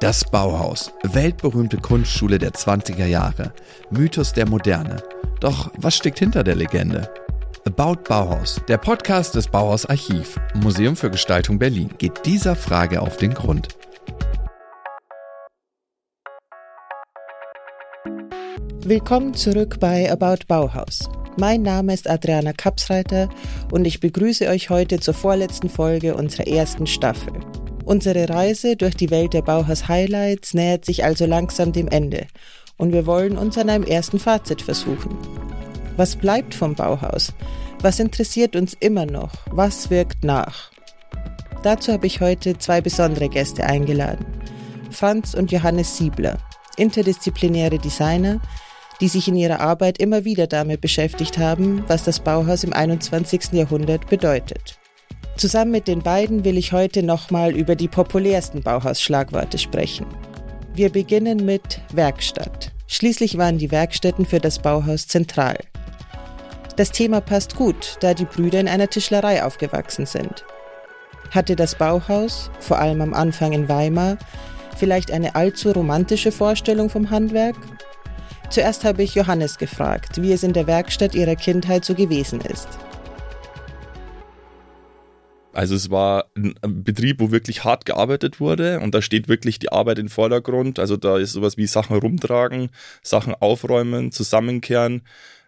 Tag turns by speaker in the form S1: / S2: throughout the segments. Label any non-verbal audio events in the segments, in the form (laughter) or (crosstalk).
S1: Das Bauhaus, weltberühmte Kunstschule der 20er Jahre, Mythos der Moderne. Doch was steckt hinter der Legende? About Bauhaus, der Podcast des Bauhaus Archiv, Museum für Gestaltung Berlin, geht dieser Frage auf den Grund.
S2: Willkommen zurück bei About Bauhaus. Mein Name ist Adriana Kapsreiter und ich begrüße euch heute zur vorletzten Folge unserer ersten Staffel. Unsere Reise durch die Welt der Bauhaus-Highlights nähert sich also langsam dem Ende und wir wollen uns an einem ersten Fazit versuchen. Was bleibt vom Bauhaus? Was interessiert uns immer noch? Was wirkt nach? Dazu habe ich heute zwei besondere Gäste eingeladen. Franz und Johannes Siebler, interdisziplinäre Designer, die sich in ihrer Arbeit immer wieder damit beschäftigt haben, was das Bauhaus im 21. Jahrhundert bedeutet. Zusammen mit den beiden will ich heute nochmal über die populärsten Bauhaus-Schlagworte sprechen. Wir beginnen mit Werkstatt. Schließlich waren die Werkstätten für das Bauhaus zentral. Das Thema passt gut, da die Brüder in einer Tischlerei aufgewachsen sind. Hatte das Bauhaus, vor allem am Anfang in Weimar, vielleicht eine allzu romantische Vorstellung vom Handwerk? Zuerst habe ich Johannes gefragt, wie es in der Werkstatt ihrer Kindheit so gewesen ist.
S3: Also es war ein Betrieb, wo wirklich hart gearbeitet wurde und da steht wirklich die Arbeit im Vordergrund. Also da ist sowas wie Sachen rumtragen, Sachen aufräumen, zusammenkehren,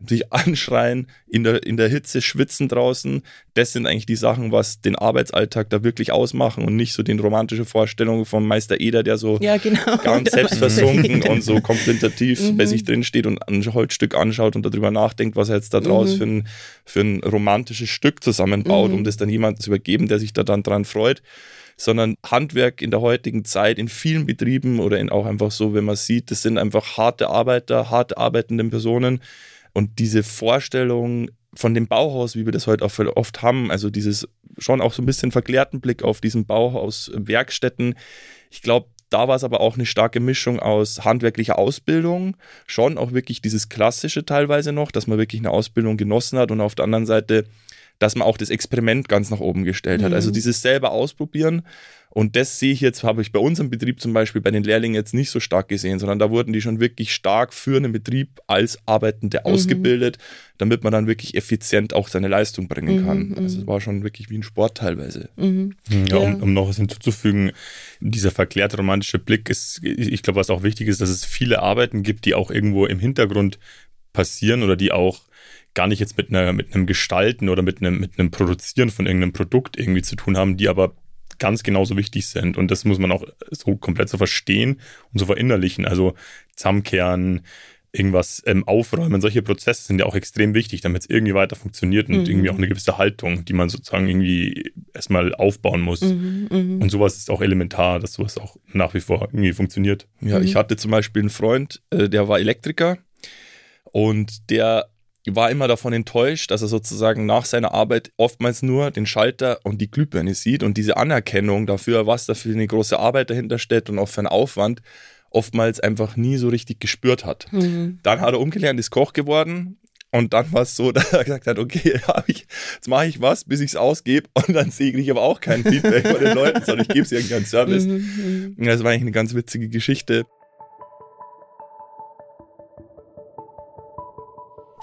S3: sich (laughs) anschreien, in der, in der Hitze schwitzen draußen. Das sind eigentlich die Sachen, was den Arbeitsalltag da wirklich ausmachen und nicht so den romantische Vorstellungen vom Meister Eder, der so
S2: ja, genau. (laughs)
S3: ganz (laughs) selbstversunken und so kontemplativ mhm. bei sich drin steht und ein Holzstück anschaut und darüber nachdenkt, was er jetzt da draus mhm. für, ein, für ein romantisches Stück zusammenbaut, mhm. um das dann jemandem zu übergeben, der sich da dann dran freut sondern Handwerk in der heutigen Zeit in vielen Betrieben oder in auch einfach so, wenn man sieht, das sind einfach harte Arbeiter, hart arbeitende Personen, und diese Vorstellung von dem Bauhaus, wie wir das heute auch oft haben, also dieses schon auch so ein bisschen verklärten Blick auf diesen Bauhaus Werkstätten. Ich glaube, da war es aber auch eine starke Mischung aus handwerklicher Ausbildung, schon auch wirklich dieses klassische teilweise noch, dass man wirklich eine Ausbildung genossen hat und auf der anderen Seite, dass man auch das Experiment ganz nach oben gestellt hat. Also mhm. dieses selber ausprobieren und das sehe ich jetzt, habe ich bei unserem Betrieb zum Beispiel bei den Lehrlingen jetzt nicht so stark gesehen, sondern da wurden die schon wirklich stark für einen Betrieb als Arbeitende mhm. ausgebildet, damit man dann wirklich effizient auch seine Leistung bringen kann. Mhm, also es war schon wirklich wie ein Sport teilweise.
S4: Mhm. Ja, um, um, noch was hinzuzufügen, dieser verklärte romantische Blick ist, ich glaube, was auch wichtig ist, dass es viele Arbeiten gibt, die auch irgendwo im Hintergrund passieren oder die auch gar nicht jetzt mit einer mit einem Gestalten oder mit einem mit einem Produzieren von irgendeinem Produkt irgendwie zu tun haben, die aber ganz genauso wichtig sind. Und das muss man auch so komplett so verstehen und so verinnerlichen. Also zusammenkehren, irgendwas ähm, aufräumen, solche Prozesse sind ja auch extrem wichtig, damit es irgendwie weiter funktioniert und mhm. irgendwie auch eine gewisse Haltung, die man sozusagen irgendwie erstmal aufbauen muss. Mhm, mh. Und sowas ist auch elementar, dass sowas auch nach wie vor irgendwie funktioniert.
S3: Ja, mhm. ich hatte zum Beispiel einen Freund, äh, der war Elektriker und der war immer davon enttäuscht, dass er sozusagen nach seiner Arbeit oftmals nur den Schalter und die Glühbirne sieht und diese Anerkennung dafür, was da für eine große Arbeit dahinter steht und auch für einen Aufwand, oftmals einfach nie so richtig gespürt hat. Mhm. Dann hat er umgelernt, ist Koch geworden und dann war es so, (laughs) dass er gesagt hat, okay, (laughs) ich, jetzt mache ich was, bis ich es ausgebe und dann sehe ich aber auch kein Feedback von den Leuten, sondern ich gebe es irgendeinen Service. Mhm, mhm. Das war eigentlich eine ganz witzige Geschichte.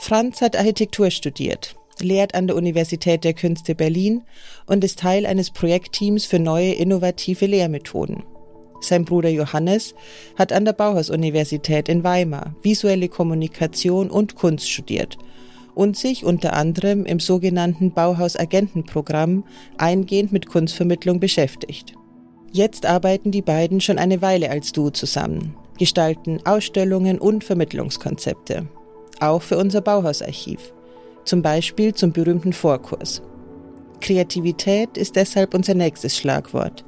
S2: Franz hat Architektur studiert, lehrt an der Universität der Künste Berlin und ist Teil eines Projektteams für neue innovative Lehrmethoden. Sein Bruder Johannes hat an der Bauhaus-Universität in Weimar visuelle Kommunikation und Kunst studiert und sich unter anderem im sogenannten Bauhaus-Agentenprogramm eingehend mit Kunstvermittlung beschäftigt. Jetzt arbeiten die beiden schon eine Weile als Duo zusammen, gestalten Ausstellungen und Vermittlungskonzepte auch für unser Bauhausarchiv, zum Beispiel zum berühmten Vorkurs. Kreativität ist deshalb unser nächstes Schlagwort.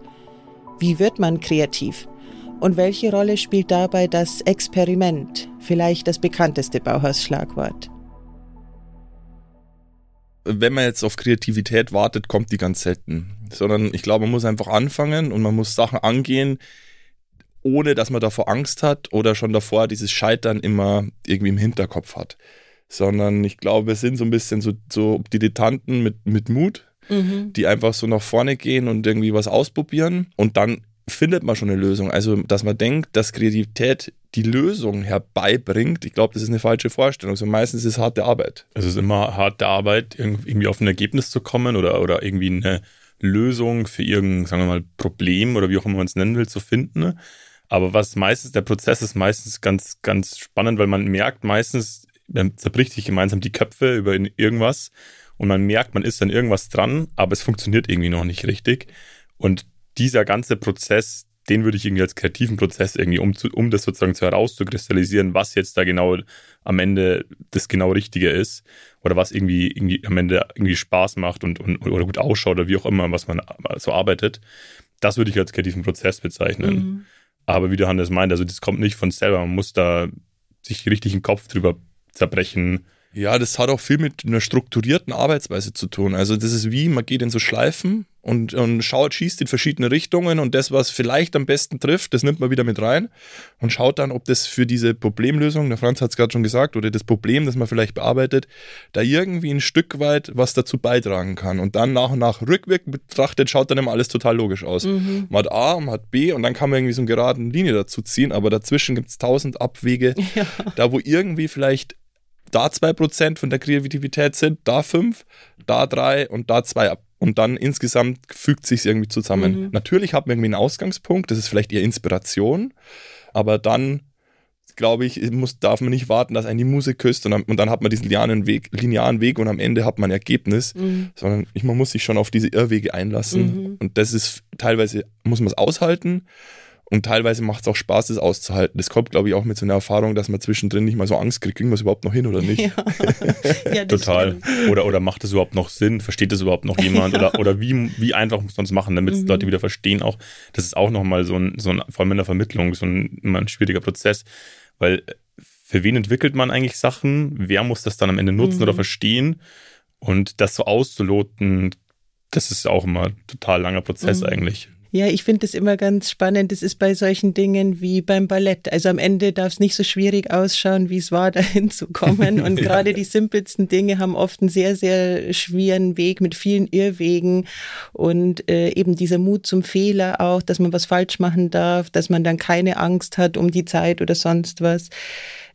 S2: Wie wird man kreativ? Und welche Rolle spielt dabei das Experiment, vielleicht das bekannteste Bauhausschlagwort?
S3: Wenn man jetzt auf Kreativität wartet, kommt die ganz selten. Sondern ich glaube, man muss einfach anfangen und man muss Sachen angehen, ohne dass man davor Angst hat oder schon davor dieses Scheitern immer irgendwie im Hinterkopf hat. Sondern ich glaube, wir sind so ein bisschen so, so Dilettanten mit, mit Mut, mhm. die einfach so nach vorne gehen und irgendwie was ausprobieren und dann findet man schon eine Lösung. Also, dass man denkt, dass Kreativität die Lösung herbeibringt, ich glaube, das ist eine falsche Vorstellung. Also meistens ist es harte Arbeit.
S4: Also es ist immer harte Arbeit, irgendwie auf ein Ergebnis zu kommen oder, oder irgendwie eine Lösung für irgendein, sagen wir mal, Problem oder wie auch immer man es nennen will, zu finden. Aber was meistens, der Prozess ist meistens ganz, ganz spannend, weil man merkt meistens, man zerbricht sich gemeinsam die Köpfe über irgendwas und man merkt, man ist an irgendwas dran, aber es funktioniert irgendwie noch nicht richtig. Und dieser ganze Prozess, den würde ich irgendwie als kreativen Prozess irgendwie, um, zu, um das sozusagen zu herauszukristallisieren, was jetzt da genau am Ende das genau Richtige ist oder was irgendwie, irgendwie am Ende irgendwie Spaß macht und, und oder gut ausschaut oder wie auch immer, was man so arbeitet, das würde ich als kreativen Prozess bezeichnen. Mhm. Aber wie der Hannes meint, also das kommt nicht von selber, man muss da sich richtig den Kopf drüber zerbrechen,
S3: ja, das hat auch viel mit einer strukturierten Arbeitsweise zu tun. Also das ist wie, man geht in so Schleifen und, und schaut, schießt in verschiedene Richtungen und das, was vielleicht am besten trifft, das nimmt man wieder mit rein und schaut dann, ob das für diese Problemlösung, der Franz hat es gerade schon gesagt, oder das Problem, das man vielleicht bearbeitet, da irgendwie ein Stück weit was dazu beitragen kann. Und dann nach und nach rückwirkend betrachtet, schaut dann immer alles total logisch aus. Mhm. Man hat A, man hat B und dann kann man irgendwie so eine geraden Linie dazu ziehen, aber dazwischen gibt es tausend Abwege, (laughs) ja. da wo irgendwie vielleicht da 2% von der Kreativität sind, da 5, da 3 und da 2 ab. Und dann insgesamt fügt sich irgendwie zusammen. Mhm. Natürlich hat man irgendwie einen Ausgangspunkt, das ist vielleicht eher Inspiration, aber dann glaube ich, muss, darf man nicht warten, dass einen die Musik küsst und dann, und dann hat man diesen linearen Weg, linearen Weg und am Ende hat man ein Ergebnis, mhm. sondern man muss sich schon auf diese Irrwege einlassen. Mhm. Und das ist teilweise, muss man es aushalten und teilweise macht es auch Spaß, das auszuhalten. Das kommt, glaube ich, auch mit so einer Erfahrung, dass man zwischendrin nicht mal so Angst kriegt, kriegen wir es überhaupt noch hin oder nicht? (laughs) Ja. (laughs)
S4: ja Total. Oder, oder macht das überhaupt noch Sinn? Versteht das überhaupt noch jemand? (laughs) ja. Oder, oder wie, wie einfach muss man es machen, damit mhm. Leute wieder verstehen auch. Das ist auch nochmal so ein, so ein, vor allem in der Vermittlung, so ein, immer ein schwieriger Prozess. Weil für wen entwickelt man eigentlich Sachen? Wer muss das dann am Ende nutzen mhm. oder verstehen? Und das so auszuloten, das ist auch immer ein total langer Prozess mhm. eigentlich.
S2: Ja, ich finde es immer ganz spannend. Das ist bei solchen Dingen wie beim Ballett. Also am Ende darf es nicht so schwierig ausschauen, wie es war, (laughs) dahin zu kommen. Und (laughs) ja. gerade die simpelsten Dinge haben oft einen sehr, sehr schweren Weg mit vielen Irrwegen und äh, eben dieser Mut zum Fehler auch, dass man was falsch machen darf, dass man dann keine Angst hat um die Zeit oder sonst was.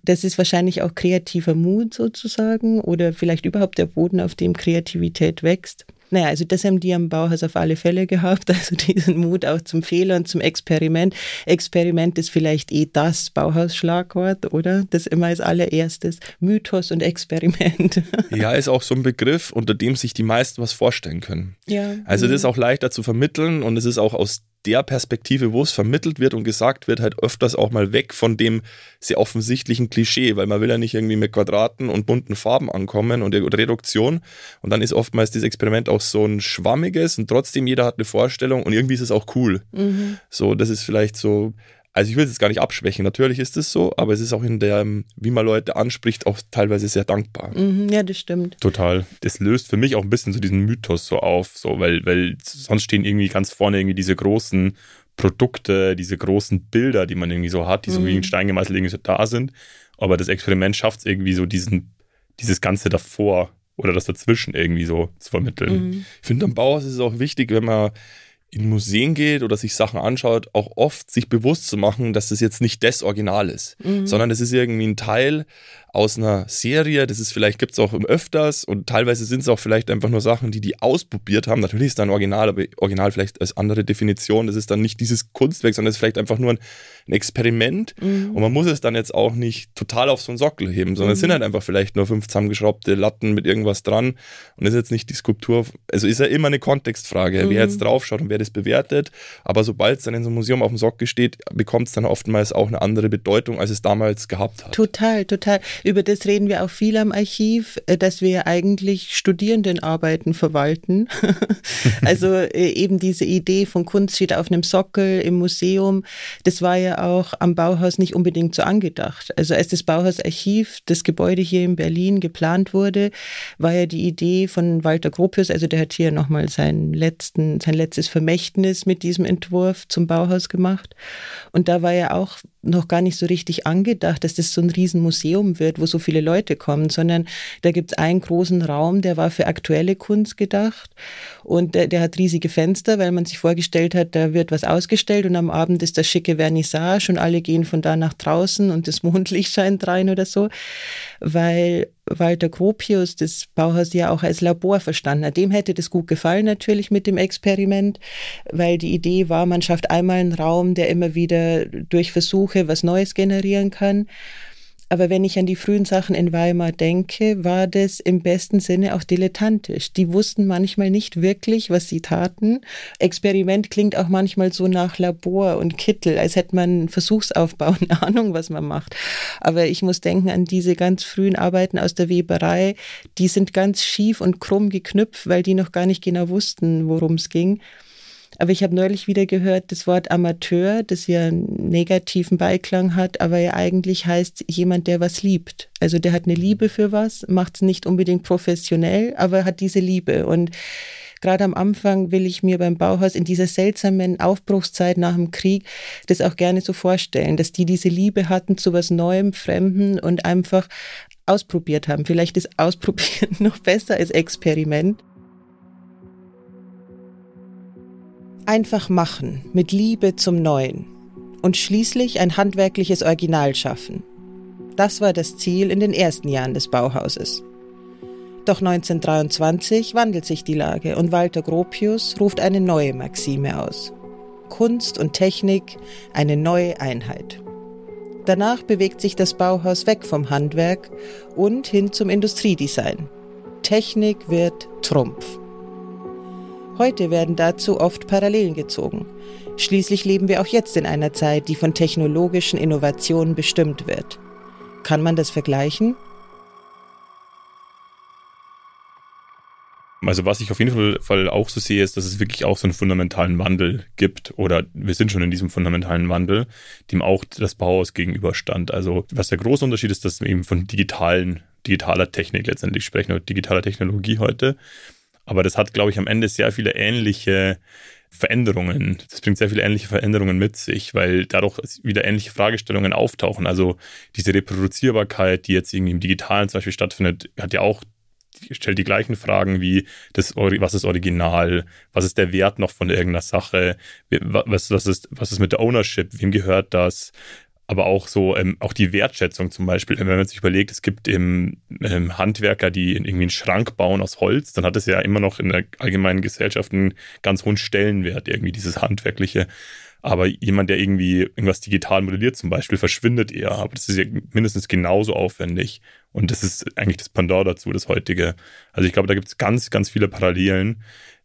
S2: Das ist wahrscheinlich auch kreativer Mut sozusagen oder vielleicht überhaupt der Boden, auf dem Kreativität wächst. Naja, also das haben die am Bauhaus auf alle Fälle gehabt, (laughs) also diesen Mut auch zum Fehler und zum Experiment. Experiment ist vielleicht eh das Bauhaus-Schlagwort, oder? Das immer als allererstes. Mythos und Experiment. (laughs)
S3: Ja, ist auch so ein Begriff, unter dem sich die meisten was vorstellen können. Ja. Also das ist auch leichter zu vermitteln und es ist auch aus der Perspektive, wo es vermittelt wird und gesagt wird, halt öfters auch mal weg von dem sehr offensichtlichen Klischee, weil man will ja nicht irgendwie mit Quadraten und bunten Farben ankommen und Reduktion. Und dann ist oftmals das Experiment auch so ein schwammiges und trotzdem jeder hat eine Vorstellung und irgendwie ist es auch cool. Mhm. So, das ist vielleicht so also ich will es jetzt gar nicht abschwächen, natürlich ist es so, aber es ist auch in der, wie man Leute anspricht, auch teilweise sehr dankbar.
S2: Mhm, ja, das stimmt.
S4: Total. Das löst für mich auch ein bisschen so diesen Mythos so auf, so, weil, weil sonst stehen irgendwie ganz vorne irgendwie diese großen Produkte, diese großen Bilder, die man irgendwie so hat, die so wie ein mhm. Stein gemeißelt irgendwie so da sind. Aber das Experiment schafft es irgendwie so diesen, dieses Ganze davor oder das dazwischen irgendwie so zu vermitteln.
S3: Mhm. Ich finde, am Bauhaus ist es auch wichtig, wenn man in Museen geht oder sich Sachen anschaut, auch oft sich bewusst zu machen, dass das jetzt nicht das Original ist, mhm. sondern das ist irgendwie ein Teil aus einer Serie. Das ist vielleicht, gibt es auch öfters und teilweise sind es auch vielleicht einfach nur Sachen, die die ausprobiert haben. Natürlich ist da ein Original, aber Original vielleicht als andere Definition. Das ist dann nicht dieses Kunstwerk, sondern es ist vielleicht einfach nur ein, ein Experiment. Mhm. Und man muss es dann jetzt auch nicht total auf so einen Sockel heben, sondern mhm. es sind halt einfach vielleicht nur fünf zusammengeschraubte Latten mit irgendwas dran. Und ist jetzt nicht die Skulptur. Also ist ja immer eine Kontextfrage, mhm. wer jetzt draufschaut und wer das bewertet. Aber sobald es dann in so einem Museum auf dem Sockel steht, bekommt es dann oftmals auch eine andere Bedeutung, als es damals gehabt hat.
S2: Total, total. Über das reden wir auch viel am Archiv, äh, dass wir eigentlich Studierendenarbeiten verwalten. (laughs) also äh, eben diese Idee von Kunst steht auf einem Sockel im Museum, das war ja auch am Bauhaus nicht unbedingt so angedacht. Also als das Bauhausarchiv, das Gebäude hier in Berlin geplant wurde, war ja die Idee von Walter Gropius, also der hat hier nochmal sein, letzten, sein letztes Vermächtnis mit diesem Entwurf zum Bauhaus gemacht. Und da war ja auch noch gar nicht so richtig angedacht, dass das so ein Riesenmuseum wird, wo so viele Leute kommen, sondern da gibt es einen großen Raum, der war für aktuelle Kunst gedacht und der, der, hat riesige Fenster, weil man sich vorgestellt hat, da wird was ausgestellt und am Abend ist das schicke Vernissage und alle gehen von da nach draußen und das (laughs) Mondlicht scheint rein oder so, weil Walter Gropius das Bauhaus ja auch als Labor verstanden hat. Dem hätte das gut gefallen natürlich mit dem Experiment, weil die Idee war, man schafft einmal einen Raum, der immer wieder durch Versuche was Neues generieren kann. Aber wenn ich an die frühen Sachen in Weimar denke, war das im besten Sinne auch dilettantisch. Die wussten manchmal nicht wirklich, was sie taten. Experiment klingt auch manchmal so nach Labor und Kittel, als hätte man einen Versuchsaufbau, eine Ahnung, was man macht. Aber ich muss denken an diese ganz frühen Arbeiten aus der Weberei. Die sind ganz schief und krumm geknüpft, weil die noch gar nicht genau wussten, worum es ging. Aber ich habe neulich wieder gehört, das Wort Amateur, das ja einen negativen Beiklang hat, aber ja eigentlich heißt jemand, der was liebt. Also der hat eine Liebe für was, macht es nicht unbedingt professionell, aber hat diese Liebe. Und gerade am Anfang will ich mir beim Bauhaus in dieser seltsamen Aufbruchszeit nach dem Krieg das auch gerne so vorstellen, dass die diese Liebe hatten zu was Neuem, Fremden und einfach ausprobiert haben. Vielleicht ist Ausprobieren (laughs) noch besser als Experiment. Einfach machen, mit Liebe zum Neuen und schließlich ein handwerkliches Original schaffen. Das war das Ziel in den ersten Jahren des Bauhauses. Doch 1923 wandelt sich die Lage und Walter Gropius ruft eine neue Maxime aus. Kunst und Technik, eine neue Einheit. Danach bewegt sich das Bauhaus weg vom Handwerk und hin zum Industriedesign. Technik wird Trumpf. Heute werden dazu oft Parallelen gezogen. Schließlich leben wir auch jetzt in einer Zeit, die von technologischen Innovationen bestimmt wird. Kann man das vergleichen?
S4: Also was ich auf jeden Fall auch so sehe, ist, dass es wirklich auch so einen fundamentalen Wandel gibt oder wir sind schon in diesem fundamentalen Wandel, dem auch das Bauhaus gegenüberstand. Also was der große Unterschied ist, dass wir eben von digitalen, digitaler Technik letztendlich sprechen oder digitaler Technologie heute. Aber das hat, glaube ich, am Ende sehr viele ähnliche Veränderungen. Das bringt sehr viele ähnliche Veränderungen mit sich, weil dadurch wieder ähnliche Fragestellungen auftauchen. Also diese Reproduzierbarkeit, die jetzt irgendwie im Digitalen zum Beispiel stattfindet, hat ja auch stellt die gleichen Fragen wie das, was ist Original, was ist der Wert noch von irgendeiner Sache, was, was, ist, was ist mit der Ownership, wem gehört das, aber auch so, ähm, auch die Wertschätzung zum Beispiel. Wenn man sich überlegt, es gibt im, ähm, Handwerker, die irgendwie einen Schrank bauen aus Holz, dann hat es ja immer noch in der allgemeinen Gesellschaft einen ganz hohen Stellenwert, irgendwie dieses Handwerkliche. Aber jemand, der irgendwie irgendwas digital modelliert zum Beispiel, verschwindet eher. Aber das ist ja mindestens genauso aufwendig. Und das ist eigentlich das Pendant dazu, das heutige. Also ich glaube, da gibt es ganz, ganz viele Parallelen,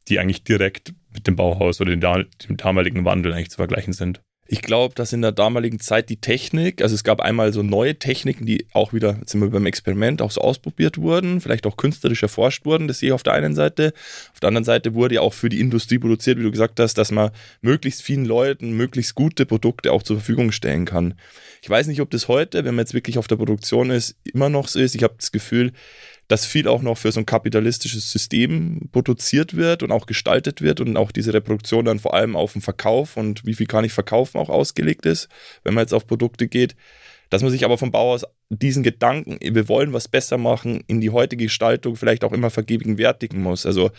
S4: die eigentlich direkt mit dem Bauhaus oder dem damaligen Wandel eigentlich zu vergleichen sind.
S3: Ich glaube, dass in der damaligen Zeit die Technik, also es gab einmal so neue Techniken, die auch wieder, jetzt sind wir beim Experiment, auch so ausprobiert wurden, vielleicht auch künstlerisch erforscht wurden, das sehe ich auf der einen Seite. Auf der anderen Seite wurde ja auch für die Industrie produziert, wie du gesagt hast, dass man möglichst vielen Leuten möglichst gute Produkte auch zur Verfügung stellen kann. Ich weiß nicht, ob das heute, wenn man jetzt wirklich auf der Produktion ist, immer noch so ist. Ich habe das Gefühl, dass viel auch noch für so ein kapitalistisches System produziert wird und auch gestaltet wird und auch diese Reproduktion dann vor allem auf den Verkauf und wie viel kann ich verkaufen auch ausgelegt ist, wenn man jetzt auf Produkte geht. Dass man sich aber vom Bau aus diesen Gedanken, wir wollen was besser machen, in die heutige Gestaltung vielleicht auch immer vergegenwärtigen muss. Also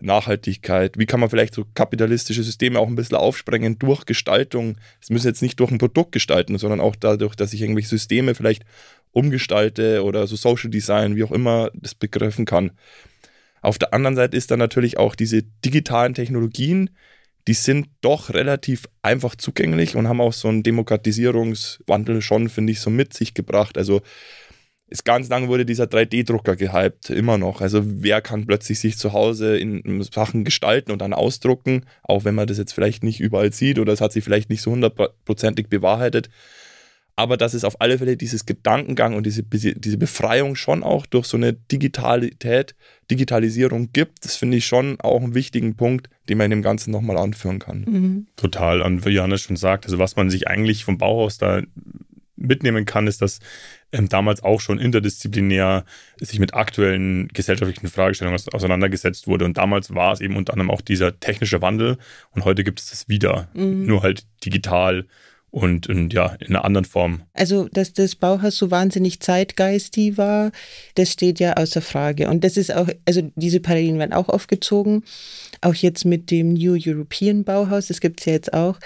S3: Nachhaltigkeit, wie kann man vielleicht so kapitalistische Systeme auch ein bisschen aufsprengen durch Gestaltung. Es müssen jetzt nicht durch ein Produkt gestalten, sondern auch dadurch, dass ich irgendwelche Systeme vielleicht umgestalte oder so Social Design, wie auch immer das begriffen kann. Auf der anderen Seite ist dann natürlich auch diese digitalen Technologien, die sind doch relativ einfach zugänglich und haben auch so einen Demokratisierungswandel schon, finde ich, so mit sich gebracht. Also ist ganz lange wurde dieser 3D-Drucker gehypt, immer noch. Also wer kann plötzlich sich zu Hause in Sachen gestalten und dann ausdrucken, auch wenn man das jetzt vielleicht nicht überall sieht oder es hat sich vielleicht nicht so hundertprozentig bewahrheitet aber dass es auf alle Fälle dieses Gedankengang und diese, diese Befreiung schon auch durch so eine Digitalität, Digitalisierung gibt, das finde ich schon auch einen wichtigen Punkt, den man in dem Ganzen nochmal anführen kann.
S4: Mhm. Total. Und wie Johannes schon sagt, also was man sich eigentlich vom Bauhaus da mitnehmen kann, ist, dass ähm, damals auch schon interdisziplinär sich mit aktuellen gesellschaftlichen Fragestellungen auseinandergesetzt wurde. Und damals war es eben unter anderem auch dieser technische Wandel und heute gibt es das wieder, mhm. nur halt digital und, und ja, in einer anderen Form.
S2: Also, dass das Bauhaus so wahnsinnig zeitgeistig war, das steht ja außer Frage. Und das ist auch, also diese Parallelen werden auch aufgezogen, auch jetzt mit dem New European Bauhaus, das gibt es ja jetzt auch.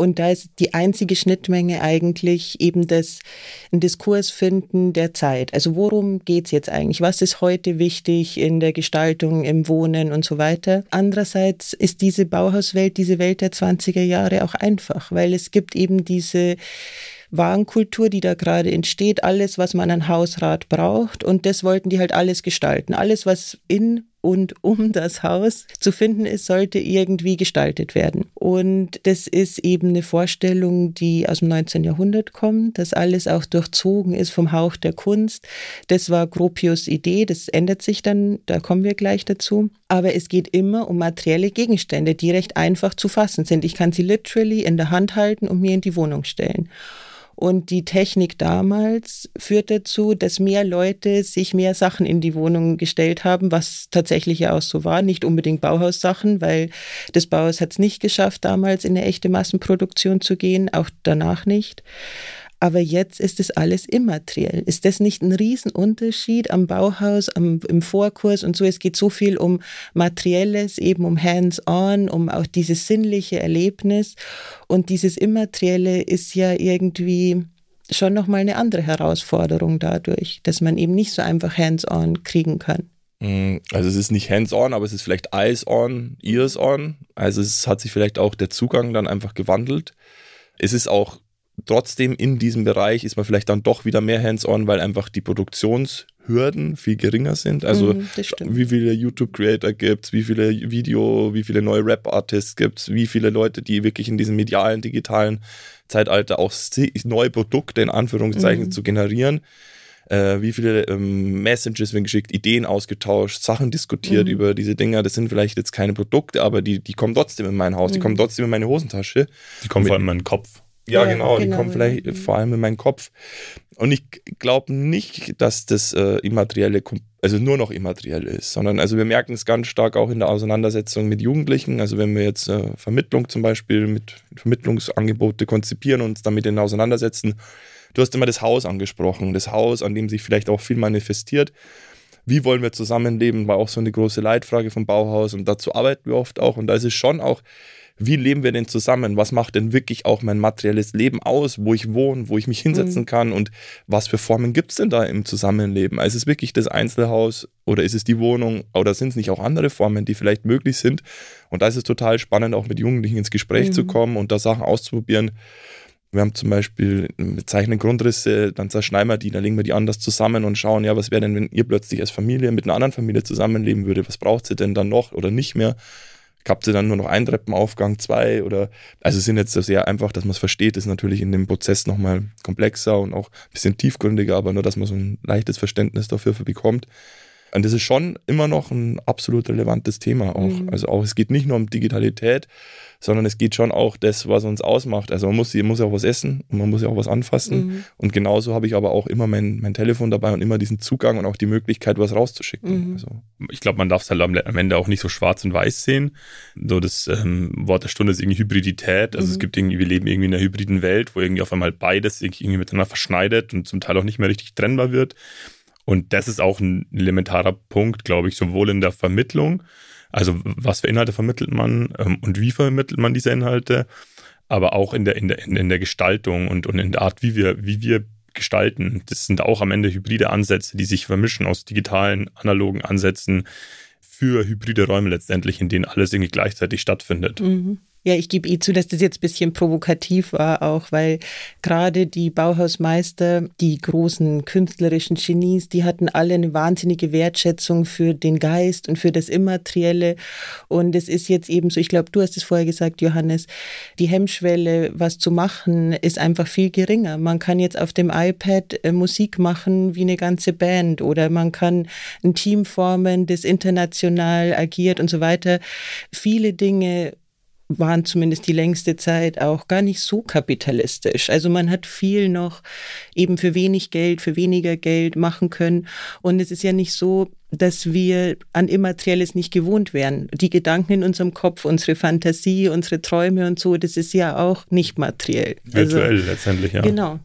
S2: Und da ist die einzige Schnittmenge eigentlich eben das ein Diskurs finden der Zeit. Also worum geht es jetzt eigentlich? Was ist heute wichtig in der Gestaltung, im Wohnen und so weiter? Andererseits ist diese Bauhauswelt, diese Welt der 20er Jahre auch einfach, weil es gibt eben diese Warenkultur, die da gerade entsteht, alles, was man an Hausrat braucht. Und das wollten die halt alles gestalten. Alles, was in und um das Haus zu finden ist, sollte irgendwie gestaltet werden. Und das ist eben eine Vorstellung, die aus dem 19. Jahrhundert kommt, dass alles auch durchzogen ist vom Hauch der Kunst. Das war Gropius Idee, das ändert sich dann, da kommen wir gleich dazu. Aber es geht immer um materielle Gegenstände, die recht einfach zu fassen sind. Ich kann sie literally in der Hand halten und mir in die Wohnung stellen. Und die Technik damals führt dazu, dass mehr Leute sich mehr Sachen in die Wohnung gestellt haben, was tatsächlich ja auch so war. Nicht unbedingt Bauhaussachen, weil das Bauhaus hat es nicht geschafft, damals in eine echte Massenproduktion zu gehen, auch danach nicht. Aber jetzt ist es alles immateriell. Ist das nicht ein Riesenunterschied am Bauhaus, am, im Vorkurs und so? Es geht so viel um Materielles, eben um Hands-on, um auch dieses sinnliche Erlebnis. Und dieses Immaterielle ist ja irgendwie schon nochmal eine andere Herausforderung dadurch, dass man eben nicht so einfach Hands-on kriegen kann.
S3: Mm, also es ist nicht hands-on, aber es ist vielleicht eyes-on, ears-on. Also es hat sich vielleicht auch der Zugang dann einfach gewandelt. Es ist auch trotzdem in diesem Bereich ist man vielleicht dann doch wieder mehr hands-on, weil einfach die Produktionshürden viel geringer sind. Also mm, wie viele YouTube-Creator gibt es, wie viele Video, wie viele neue Rap-Artists gibt es, wie viele Leute, die wirklich in diesem medialen, digitalen Zeitalter auch neue Produkte in Anführungszeichen mm. zu generieren. Äh, wie viele ähm, Messages werden geschickt, Ideen ausgetauscht, Sachen diskutiert mhm. über diese Dinger. Das sind vielleicht jetzt keine Produkte, aber die, die kommen trotzdem in mein Haus, mhm. die kommen trotzdem in meine Hosentasche.
S4: Die kommen vor allem in meinen Kopf.
S3: Ja, genau, genau, die kommen vielleicht ja. vor allem in meinen Kopf. Und ich glaube nicht, dass das äh, immaterielle, also nur noch immateriell ist, sondern also wir merken es ganz stark auch in der Auseinandersetzung mit Jugendlichen. Also wenn wir jetzt äh, Vermittlung zum Beispiel mit Vermittlungsangebote konzipieren und uns damit in auseinandersetzen. Du hast immer das Haus angesprochen, das Haus, an dem sich vielleicht auch viel manifestiert. Wie wollen wir zusammenleben, war auch so eine große Leitfrage vom Bauhaus und dazu arbeiten wir oft auch. Und da ist es schon auch wie leben wir denn zusammen? Was macht denn wirklich auch mein materielles Leben aus, wo ich wohne, wo ich mich hinsetzen mhm. kann und was für Formen gibt es denn da im Zusammenleben? Also ist es wirklich das Einzelhaus oder ist es die Wohnung oder sind es nicht auch andere Formen, die vielleicht möglich sind? Und da ist es total spannend, auch mit Jugendlichen ins Gespräch mhm. zu kommen und da Sachen auszuprobieren. Wir haben zum Beispiel, wir zeichnen Grundrisse, dann zerschneiden wir die, dann legen wir die anders zusammen und schauen, ja, was wäre denn, wenn ihr plötzlich als Familie mit einer anderen Familie zusammenleben würde? Was braucht sie denn dann noch oder nicht mehr? Habt ihr dann nur noch einen Treppenaufgang, zwei oder, also sind jetzt sehr einfach, dass man es versteht, ist natürlich in dem Prozess nochmal komplexer und auch ein bisschen tiefgründiger, aber nur, dass man so ein leichtes Verständnis dafür bekommt. Und das ist schon immer noch ein absolut relevantes Thema auch. Mhm. Also auch, es geht nicht nur um Digitalität, sondern es geht schon auch das, was uns ausmacht. Also man muss, man muss ja auch was essen und man muss ja auch was anfassen. Mhm. Und genauso habe ich aber auch immer mein, mein Telefon dabei und immer diesen Zugang und auch die Möglichkeit, was rauszuschicken.
S4: Mhm. Also. Ich glaube, man darf es halt am Ende auch nicht so schwarz und weiß sehen. So das ähm, Wort der Stunde ist irgendwie Hybridität. Also mhm. es gibt irgendwie, wir leben irgendwie in einer hybriden Welt, wo irgendwie auf einmal beides irgendwie miteinander verschneidet und zum Teil auch nicht mehr richtig trennbar wird. Und das ist auch ein elementarer Punkt, glaube ich, sowohl in der Vermittlung, also was für Inhalte vermittelt man ähm, und wie vermittelt man diese Inhalte, aber auch in der, in der, in der Gestaltung und, und in der Art, wie wir, wie wir gestalten. Das sind auch am Ende hybride Ansätze, die sich vermischen aus digitalen, analogen Ansätzen für hybride Räume letztendlich, in denen alles irgendwie gleichzeitig stattfindet.
S2: Mhm. Ja, ich gebe eh zu, dass das jetzt ein bisschen provokativ war, auch weil gerade die Bauhausmeister, die großen künstlerischen Genies, die hatten alle eine wahnsinnige Wertschätzung für den Geist und für das Immaterielle. Und es ist jetzt eben so, ich glaube, du hast es vorher gesagt, Johannes, die Hemmschwelle, was zu machen, ist einfach viel geringer. Man kann jetzt auf dem iPad äh, Musik machen wie eine ganze Band oder man kann ein Team formen, das international agiert und so weiter. Viele Dinge waren zumindest die längste Zeit auch gar nicht so kapitalistisch. Also man hat viel noch eben für wenig Geld, für weniger Geld machen können. Und es ist ja nicht so, dass wir an Immaterielles nicht gewohnt wären. Die Gedanken in unserem Kopf, unsere Fantasie, unsere Träume und so, das ist ja auch nicht materiell.
S4: Virtuell also, letztendlich, ja.
S2: Genau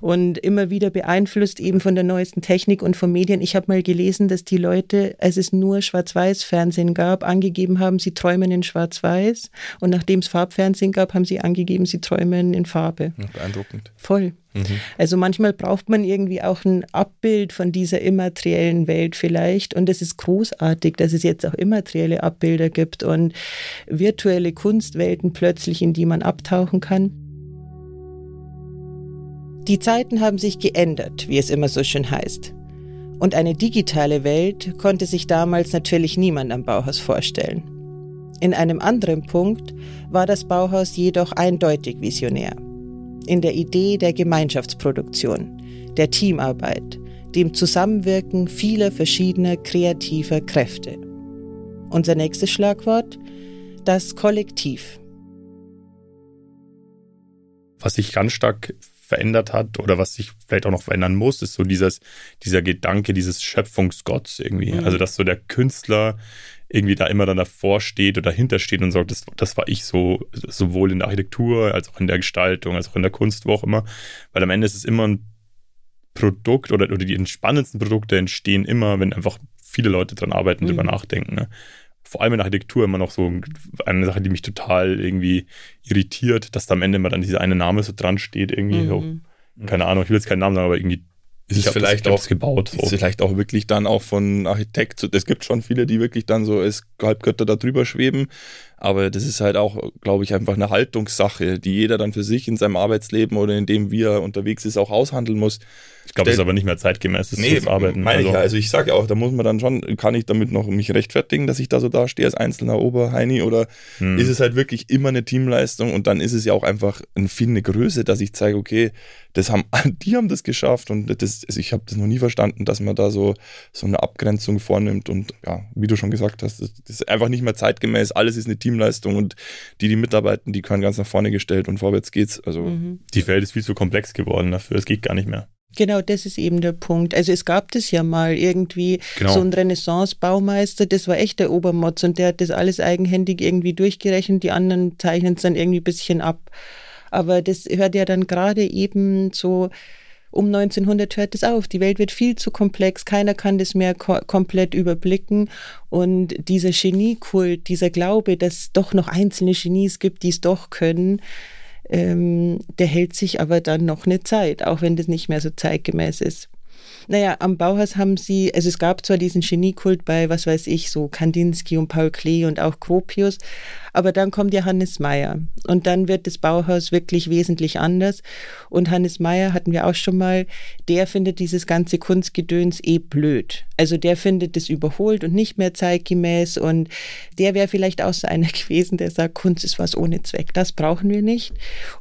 S2: und immer wieder beeinflusst eben von der neuesten Technik und von Medien. Ich habe mal gelesen, dass die Leute, als es nur Schwarz-Weiß-Fernsehen gab, angegeben haben, sie träumen in Schwarz-Weiß und nachdem es Farbfernsehen gab, haben sie angegeben, sie träumen in Farbe.
S3: Beeindruckend.
S2: Voll. Mhm. Also manchmal braucht man irgendwie auch ein Abbild von dieser immateriellen Welt vielleicht und es ist großartig, dass es jetzt auch immaterielle Abbilder gibt und virtuelle Kunstwelten plötzlich, in die man abtauchen kann. Die Zeiten haben sich geändert, wie es immer so schön heißt. Und eine digitale Welt konnte sich damals natürlich niemand am Bauhaus vorstellen. In einem anderen Punkt war das Bauhaus jedoch eindeutig visionär. In der Idee der Gemeinschaftsproduktion, der Teamarbeit, dem Zusammenwirken vieler verschiedener kreativer Kräfte. Unser nächstes Schlagwort, das Kollektiv.
S4: Was ich ganz stark verändert hat oder was sich vielleicht auch noch verändern muss, ist so dieses, dieser Gedanke dieses Schöpfungsgotts irgendwie. Mhm. Also, dass so der Künstler irgendwie da immer dann davor steht oder dahinter steht und sagt, das, das war ich so, sowohl in der Architektur als auch in der Gestaltung, als auch in der Kunst, wo auch immer. Weil am Ende ist es immer ein Produkt oder, oder die spannendsten Produkte entstehen immer, wenn einfach viele Leute dran arbeiten, mhm. drüber nachdenken. Ne? vor allem in der Architektur immer noch so eine Sache, die mich total irgendwie irritiert, dass da am Ende immer dann dieser eine Name so dran steht, irgendwie mhm. so, keine Ahnung, ich will jetzt keinen Namen sagen, aber irgendwie
S3: ist es vielleicht das, auch gebaut. So. Ist vielleicht auch wirklich dann auch von Architekt. Es gibt schon viele, die wirklich dann so als Halbgötter da drüber schweben. Aber das ist halt auch, glaube ich, einfach eine Haltungssache, die jeder dann für sich in seinem Arbeitsleben oder in dem, wie er unterwegs ist, auch aushandeln muss.
S4: Ich glaube, das ist aber nicht mehr zeitgemäß, das
S3: nee, zu arbeiten. Meine also. ich ja. Also ich sage ja auch, da muss man dann schon, kann ich damit noch mich rechtfertigen, dass ich da so dastehe als einzelner Oberheini oder hm. ist es halt wirklich immer eine Teamleistung und dann ist es ja auch einfach ein viel eine Größe, dass ich zeige, okay, das haben, (laughs) die haben das geschafft und das, also ich habe das noch nie verstanden, dass man da so, so eine Abgrenzung vornimmt und ja, wie du schon gesagt hast, das ist einfach nicht mehr zeitgemäß, alles ist eine Teamleistung und die, die mitarbeiten, die können ganz nach vorne gestellt und vorwärts geht's. Also mhm.
S4: die Welt ist viel zu komplex geworden dafür, es geht gar nicht mehr.
S2: Genau, das ist eben der Punkt. Also es gab das ja mal irgendwie genau. so ein Renaissance-Baumeister, das war echt der Obermotz und der hat das alles eigenhändig irgendwie durchgerechnet, die anderen zeichnen es dann irgendwie ein bisschen ab. Aber das hört ja dann gerade eben so um 1900 hört es auf. Die Welt wird viel zu komplex, keiner kann das mehr ko komplett überblicken. Und dieser Geniekult, dieser Glaube, dass es doch noch einzelne Genies gibt, die es doch können, ähm, der hält sich aber dann noch eine Zeit, auch wenn das nicht mehr so zeitgemäß ist. Naja, am Bauhaus haben sie, also es gab zwar diesen Geniekult bei, was weiß ich, so Kandinsky und Paul Klee und auch Gropius, aber dann kommt ja Hannes Meyer und dann wird das Bauhaus wirklich wesentlich anders. Und Hannes Meyer hatten wir auch schon mal, der findet dieses ganze Kunstgedöns eh blöd. Also der findet es überholt und nicht mehr zeitgemäß und der wäre vielleicht auch so einer (laughs) gewesen, der sagt, Kunst ist was ohne Zweck, das brauchen wir nicht.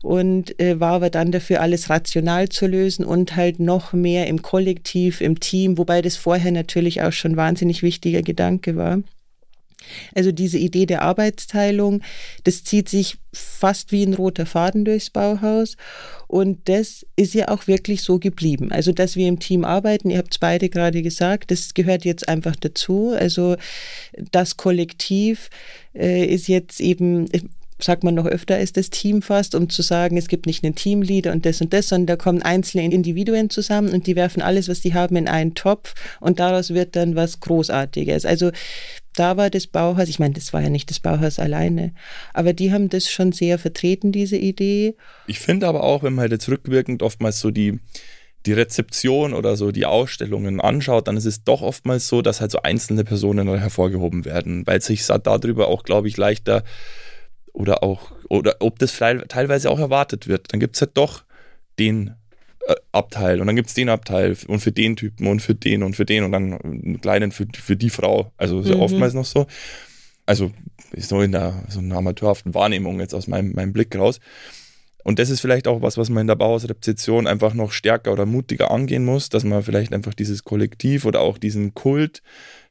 S2: Und äh, war aber dann dafür, alles rational zu lösen und halt noch mehr im Kollektiv Kollektiv, im Team, wobei das vorher natürlich auch schon wahnsinnig wichtiger Gedanke war. Also diese Idee der Arbeitsteilung, das zieht sich fast wie ein roter Faden durchs Bauhaus. Und das ist ja auch wirklich so geblieben. Also, dass wir im Team arbeiten, ihr habt es beide gerade gesagt, das gehört jetzt einfach dazu. Also das Kollektiv äh, ist jetzt eben, sagt man noch öfter, ist das Team fast, um zu sagen, es gibt nicht einen Teamleader und das und das, sondern da kommen einzelne Individuen zusammen und die werfen alles, was sie haben, in einen Topf und daraus wird dann was Großartiges. Also da war das Bauhaus, ich meine, das war ja nicht das Bauhaus alleine, aber die haben das schon sehr vertreten, diese Idee.
S3: Ich finde aber auch, wenn man halt jetzt rückwirkend oftmals so die, die Rezeption oder so die Ausstellungen anschaut, dann ist es doch oftmals so, dass halt so einzelne Personen hervorgehoben werden, weil sich darüber auch, glaube ich, leichter oder auch, oder ob das teilweise auch erwartet wird. Dann gibt es halt doch den äh, Abteil und dann gibt es den Abteil und für den Typen und für den und für den und dann einen kleinen für, für die Frau. Also ist ja mhm. oftmals noch so. Also ist so in der so einer amateurhaften Wahrnehmung jetzt aus meinem, meinem Blick raus. Und das ist vielleicht auch was, was man in der Bauhausrezeption einfach noch stärker oder mutiger angehen muss, dass man vielleicht einfach dieses Kollektiv oder auch diesen Kult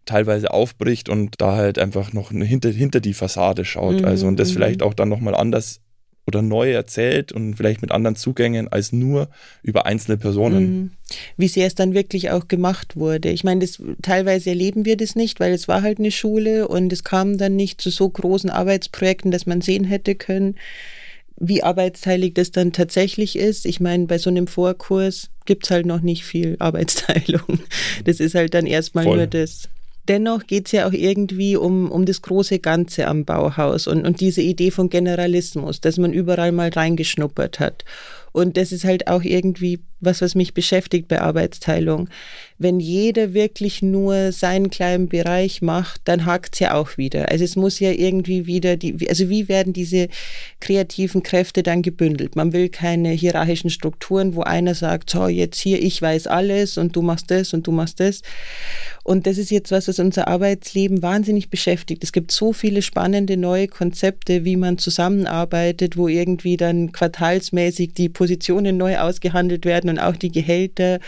S3: teilweise aufbricht und da halt einfach noch hinter, hinter die Fassade schaut. Mhm. Also und das mhm. vielleicht auch dann nochmal anders oder neu erzählt und vielleicht mit anderen Zugängen als nur über einzelne Personen. Mhm.
S2: Wie sehr es dann wirklich auch gemacht wurde. Ich meine, das, teilweise erleben wir das nicht, weil es war halt eine Schule und es kam dann nicht zu so großen Arbeitsprojekten, dass man sehen hätte können, wie arbeitsteilig das dann tatsächlich ist. Ich meine, bei so einem Vorkurs gibt es halt noch nicht viel Arbeitsteilung. Das ist halt dann erstmal Voll. nur das dennoch geht es ja auch irgendwie um, um das große Ganze am Bauhaus und, und diese Idee von Generalismus, dass man überall mal reingeschnuppert hat. Und das ist halt auch irgendwie was, was mich beschäftigt bei Arbeitsteilung. Wenn jeder wirklich nur seinen kleinen Bereich macht, dann hakt es ja auch wieder. Also es muss ja irgendwie wieder die, also wie werden diese kreativen Kräfte dann gebündelt? Man will keine hierarchischen Strukturen, wo einer sagt, so jetzt hier, ich weiß alles und du machst das und du machst das. Und das ist jetzt was, was unser Arbeitsleben wahnsinnig beschäftigt. Es gibt so viele spannende neue Konzepte, wie man zusammenarbeitet, wo irgendwie dann quartalsmäßig die Positionen neu ausgehandelt werden und auch die Gehälter,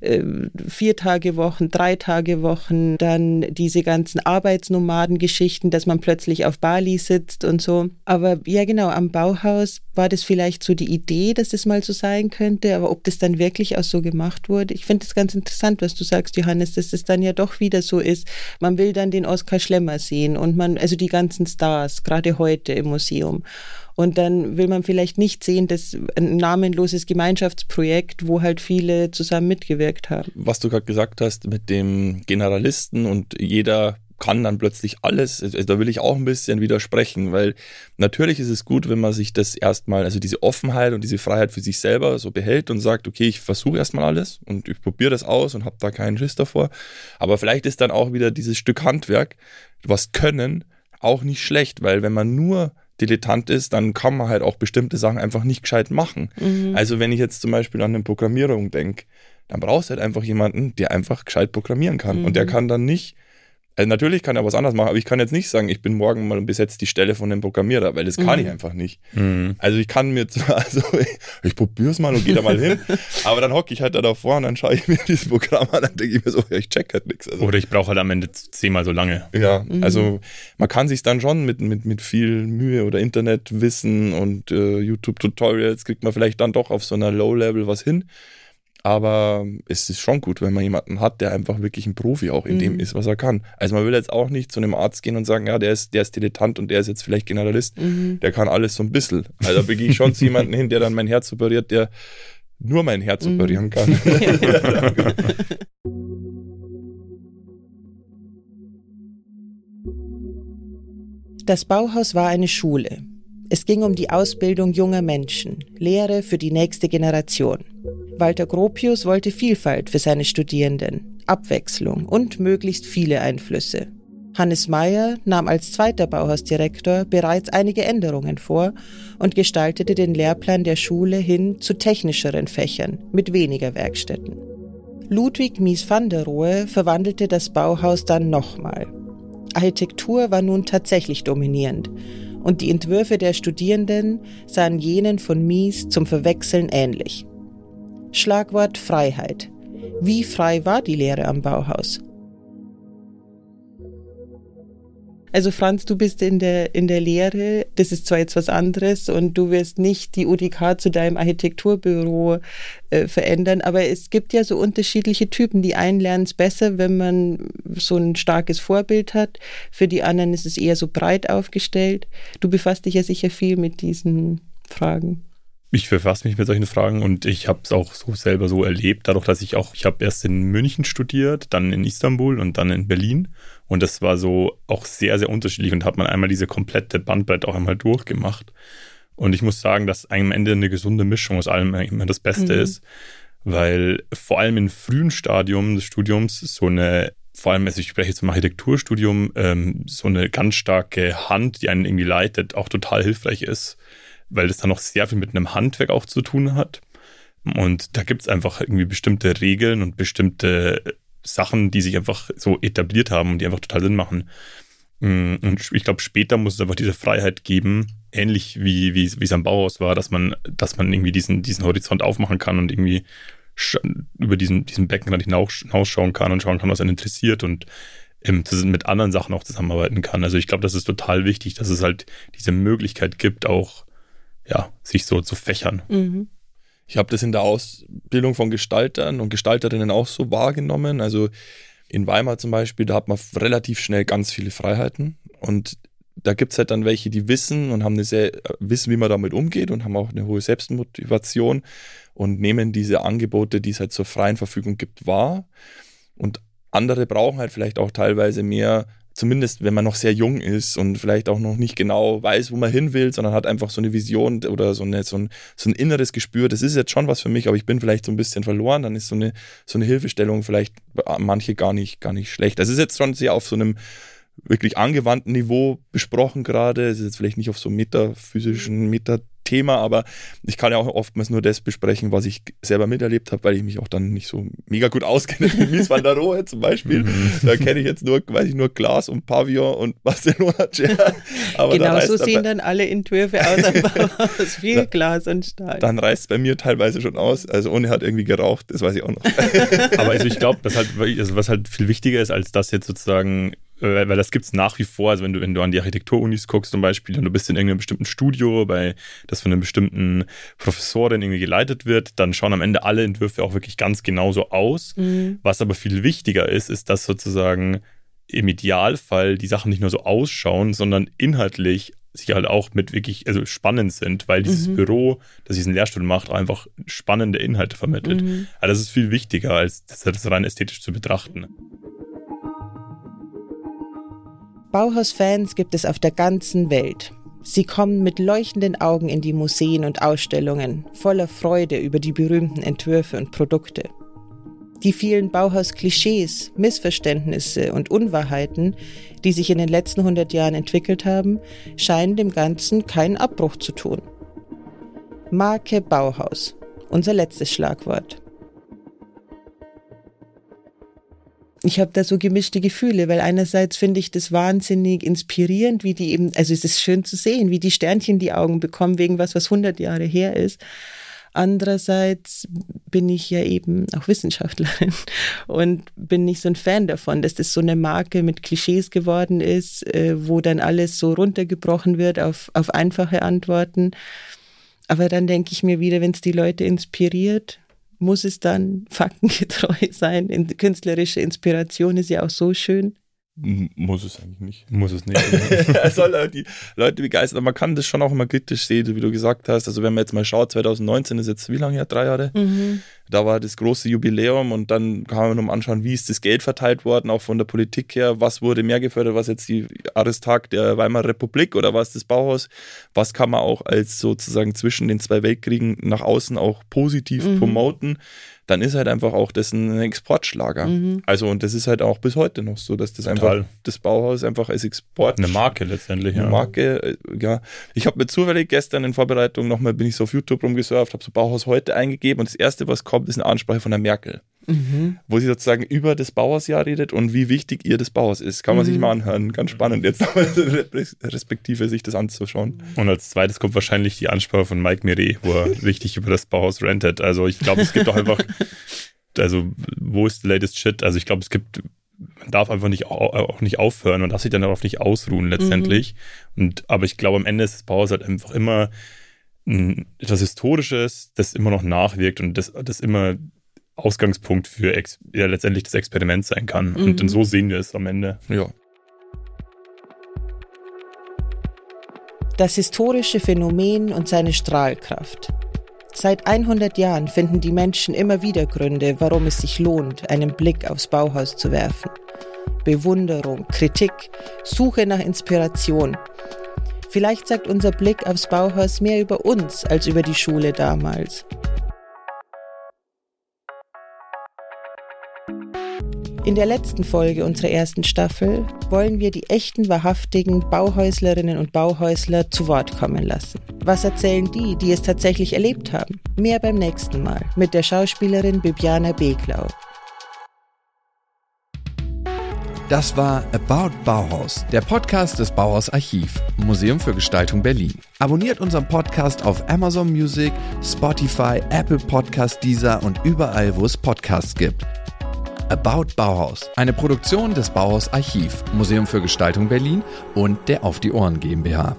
S2: äh, vier Tage Wochen, drei Tage Wochen, dann diese ganzen Arbeitsnomadengeschichten, dass man plötzlich auf Bali sitzt und so. Aber ja, genau, am Bauhaus war das vielleicht so die Idee, dass das mal so sein könnte, aber ob das dann wirklich auch so gemacht wurde, ich finde es ganz interessant, was du sagst, Johannes, dass das dann ja doch wieder so ist. Man will dann den Oskar Schlemmer sehen und man, also die ganzen Stars, gerade heute im Museum. Und dann will man vielleicht nicht sehen, dass ein namenloses Gemeinschaftsprojekt, wo halt viele zusammen mitgewirkt haben.
S3: Was du gerade gesagt hast mit dem Generalisten und jeder kann dann plötzlich alles. Also da will ich auch ein bisschen widersprechen, weil natürlich ist es gut, wenn man sich das erstmal, also diese Offenheit und diese Freiheit für sich selber so behält und sagt, okay, ich versuche erstmal alles und ich probiere das aus und habe da keinen Schiss davor. Aber vielleicht ist dann auch wieder dieses Stück Handwerk, was können, auch nicht schlecht, weil wenn man nur Dilettant ist, dann kann man halt auch bestimmte Sachen einfach nicht gescheit machen. Mhm. Also wenn ich jetzt zum Beispiel an eine Programmierung denke, dann brauchst du halt einfach jemanden, der einfach gescheit programmieren kann. Mhm. Und der kann dann nicht also natürlich kann er was anderes machen, aber ich kann jetzt nicht sagen, ich bin morgen mal und besetze die Stelle von dem Programmierer, weil das kann mhm. ich einfach nicht. Mhm. Also ich kann mir zwar, (laughs) also ich, ich probiere es mal und gehe da mal hin, (laughs) aber dann hocke ich halt da davor und dann schaue ich mir (laughs) dieses Programm an, dann denke ich mir so, ja, ich check halt nichts.
S4: Also, Oder ich brauche halt am Ende zehnmal so lange.
S3: Ja, mhm. also man kann sich dann schon mit, mit, mit viel Mühe oder Internetwissen und äh, YouTube-Tutorials kriegt man vielleicht dann doch auf so einer Low-Level was hin. Aber es ist schon gut, wenn man jemanden hat, der einfach wirklich ein Profi auch in mhm. dem ist, was er kann. Also man will jetzt auch nicht zu einem Arzt gehen und sagen, ja, der ist, der ist Dilettant und der ist jetzt vielleicht Generalist. Mhm. Der kann alles so ein bisschen. Also da begehe ich schon zu jemandem hin, der dann mein Herz operiert, der nur mein Herz mhm. operieren kann. (laughs)
S2: Das Bauhaus war eine Schule. Es ging um die Ausbildung junger Menschen, Lehre für die nächste Generation. Walter Gropius wollte Vielfalt für seine Studierenden, Abwechslung und möglichst viele Einflüsse. Hannes Meyer nahm als zweiter Bauhausdirektor bereits einige Änderungen vor und gestaltete den Lehrplan der Schule hin zu technischeren Fächern mit weniger Werkstätten. Ludwig Mies van der Rohe verwandelte das Bauhaus dann nochmal. Architektur war nun tatsächlich dominierend und die Entwürfe der Studierenden sahen jenen von Mies zum Verwechseln ähnlich. Schlagwort Freiheit. Wie frei war die Lehre am Bauhaus? Also Franz, du bist in der, in der Lehre, das ist zwar jetzt was anderes und du wirst nicht die UDK zu deinem Architekturbüro äh, verändern, aber es gibt ja so unterschiedliche Typen. Die einen lernen es besser, wenn man so ein starkes Vorbild hat. Für die anderen ist es eher so breit aufgestellt. Du befasst dich ja sicher viel mit diesen Fragen
S4: ich befasse mich mit solchen Fragen und ich habe es auch so selber so erlebt, dadurch, dass ich auch, ich habe erst in München studiert, dann in Istanbul und dann in Berlin und das war so auch sehr, sehr unterschiedlich und hat man einmal diese komplette Bandbreite auch einmal durchgemacht. Und ich muss sagen, dass am Ende eine gesunde Mischung aus allem immer das Beste mhm. ist, weil vor allem im frühen Stadium des Studiums so eine vor allem, also ich spreche jetzt im Architekturstudium, ähm, so eine ganz starke Hand, die einen irgendwie leitet, auch total hilfreich ist weil das dann noch sehr viel mit einem Handwerk auch zu tun hat. Und da gibt es einfach irgendwie bestimmte Regeln und bestimmte Sachen, die sich einfach so etabliert haben und die einfach total Sinn machen. Mm, und ich glaube, später muss es einfach diese Freiheit geben, ähnlich wie, wie, wie es am Bauhaus war, dass man, dass man irgendwie diesen, diesen Horizont aufmachen kann und irgendwie über diesen, diesen Beckenrand hinausschauen kann und schauen kann, was einen interessiert und mit anderen Sachen auch zusammenarbeiten kann. Also ich glaube, das ist total wichtig, dass es halt diese Möglichkeit gibt, auch ja, sich so zu fächern. Mhm.
S3: Ich habe das in der Ausbildung von Gestaltern und Gestalterinnen auch so wahrgenommen. Also in Weimar zum Beispiel, da hat man relativ schnell ganz viele Freiheiten. Und da gibt es halt dann welche, die wissen und haben eine sehr, wissen, wie man damit umgeht und haben auch eine hohe Selbstmotivation und nehmen diese Angebote, die es halt zur freien Verfügung gibt, wahr. Und andere brauchen halt vielleicht auch teilweise mehr zumindest wenn man noch sehr jung ist und vielleicht auch noch nicht genau weiß, wo man hin will, sondern hat einfach so eine Vision oder so, eine, so, ein, so ein inneres Gespür, das ist jetzt schon was für mich, aber ich bin vielleicht so ein bisschen verloren, dann ist so eine, so eine Hilfestellung vielleicht manche gar nicht, gar nicht schlecht. Das ist jetzt schon sehr auf so einem wirklich angewandten Niveau besprochen gerade. Es ist jetzt vielleicht nicht auf so metaphysischen, meta Thema, aber ich kann ja auch oftmals nur das besprechen, was ich selber miterlebt habe, weil ich mich auch dann nicht so mega gut auskenne, (laughs) wie Mies van der Rohe zum Beispiel. Mhm. da kenne ich jetzt nur, weiß ich, nur Glas und Pavillon und (laughs) Barcelona Chair.
S2: genau so sehen dann alle Entwürfe aus (laughs) Bauhaus, viel Glas und Stahl.
S3: Dann reißt es bei mir teilweise schon aus, also ohne hat irgendwie geraucht, das weiß ich auch noch.
S4: aber also ich glaube, halt, also was halt viel wichtiger ist, als das jetzt sozusagen weil, das gibt es nach wie vor. Also wenn du, wenn du an die Architekturunis guckst zum Beispiel und du bist in irgendeinem bestimmten Studio, bei das von einer bestimmten Professorin irgendwie geleitet wird, dann schauen am Ende alle Entwürfe auch wirklich ganz genauso aus. Mhm. Was aber viel wichtiger ist, ist, dass sozusagen im Idealfall die Sachen nicht nur so ausschauen, sondern inhaltlich sich halt auch mit wirklich also spannend sind, weil dieses mhm. Büro, das diesen Lehrstuhl macht, einfach spannende Inhalte vermittelt. Mhm. Also das ist viel wichtiger, als das rein ästhetisch zu betrachten.
S2: Bauhaus-Fans gibt es auf der ganzen Welt. Sie kommen mit leuchtenden Augen in die Museen und Ausstellungen, voller Freude über die berühmten Entwürfe und Produkte. Die vielen Bauhaus-Klischees, Missverständnisse und Unwahrheiten, die sich in den letzten 100 Jahren entwickelt haben, scheinen dem Ganzen keinen Abbruch zu tun. Marke Bauhaus, unser letztes Schlagwort. Ich habe da so gemischte Gefühle, weil einerseits finde ich das wahnsinnig inspirierend, wie die eben, also es ist schön zu sehen, wie die Sternchen die Augen bekommen wegen was, was 100 Jahre her ist. Andererseits bin ich ja eben auch Wissenschaftlerin (laughs) und bin nicht so ein Fan davon, dass das so eine Marke mit Klischees geworden ist, äh, wo dann alles so runtergebrochen wird auf, auf einfache Antworten. Aber dann denke ich mir wieder, wenn es die Leute inspiriert, muss es dann faktengetreu (laughs) sein? In, künstlerische Inspiration ist ja auch so schön.
S3: Muss es eigentlich nicht.
S4: Muss es nicht. (laughs)
S3: er soll die Leute begeistern. Man kann das schon auch immer kritisch sehen, wie du gesagt hast. Also wenn man jetzt mal schaut, 2019 ist jetzt wie lange her? Drei Jahre? Mhm. Da war das große Jubiläum und dann kann man nochmal anschauen, wie ist das Geld verteilt worden, auch von der Politik her. Was wurde mehr gefördert? Was jetzt die Jahrestag der Weimarer Republik oder was das Bauhaus? Was kann man auch als sozusagen zwischen den zwei Weltkriegen nach außen auch positiv mhm. promoten? dann ist halt einfach auch das ein Exportschlager. Mhm. Also und das ist halt auch bis heute noch so, dass das Total. einfach das Bauhaus einfach als Export
S4: eine Marke letztendlich,
S3: eine ja. Marke, äh, ja. Ich habe mir zufällig gestern in Vorbereitung nochmal bin ich so auf YouTube rumgesurft, habe so Bauhaus heute eingegeben und das erste, was kommt, ist eine Ansprache von der Merkel mhm. wo sie sozusagen über das Bauhausjahr redet und wie wichtig ihr das Bauhaus ist. Kann man mhm. sich mal anhören. Ganz spannend, jetzt (laughs) respektive sich das anzuschauen.
S4: Und als zweites kommt wahrscheinlich die Ansprache von Mike Miret, wo er (laughs) richtig über das Bauhaus rentet. Also ich glaube, es gibt doch einfach, (laughs) also wo ist the latest shit? Also ich glaube, es gibt man darf einfach nicht auch nicht aufhören und darf sich dann darauf nicht ausruhen letztendlich. Mhm. Und aber ich glaube, am Ende ist das Bauhaus halt einfach immer etwas Historisches, das immer noch nachwirkt und das, das immer Ausgangspunkt für ja, letztendlich das Experiment sein kann. Mhm. Und so sehen wir es am Ende.
S3: Ja.
S2: Das historische Phänomen und seine Strahlkraft. Seit 100 Jahren finden die Menschen immer wieder Gründe, warum es sich lohnt, einen Blick aufs Bauhaus zu werfen. Bewunderung, Kritik, Suche nach Inspiration. Vielleicht sagt unser Blick aufs Bauhaus mehr über uns als über die Schule damals. In der letzten Folge unserer ersten Staffel wollen wir die echten, wahrhaftigen Bauhäuslerinnen und Bauhäusler zu Wort kommen lassen. Was erzählen die, die es tatsächlich erlebt haben? Mehr beim nächsten Mal mit der Schauspielerin Bibiana Beglau.
S1: Das war About Bauhaus, der Podcast des Bauhaus Archiv, Museum für Gestaltung Berlin. Abonniert unseren Podcast auf Amazon Music, Spotify, Apple Podcast, Deezer und überall, wo es Podcasts gibt. About Bauhaus, eine Produktion des Bauhaus Archiv, Museum für Gestaltung Berlin und der Auf die Ohren GmbH.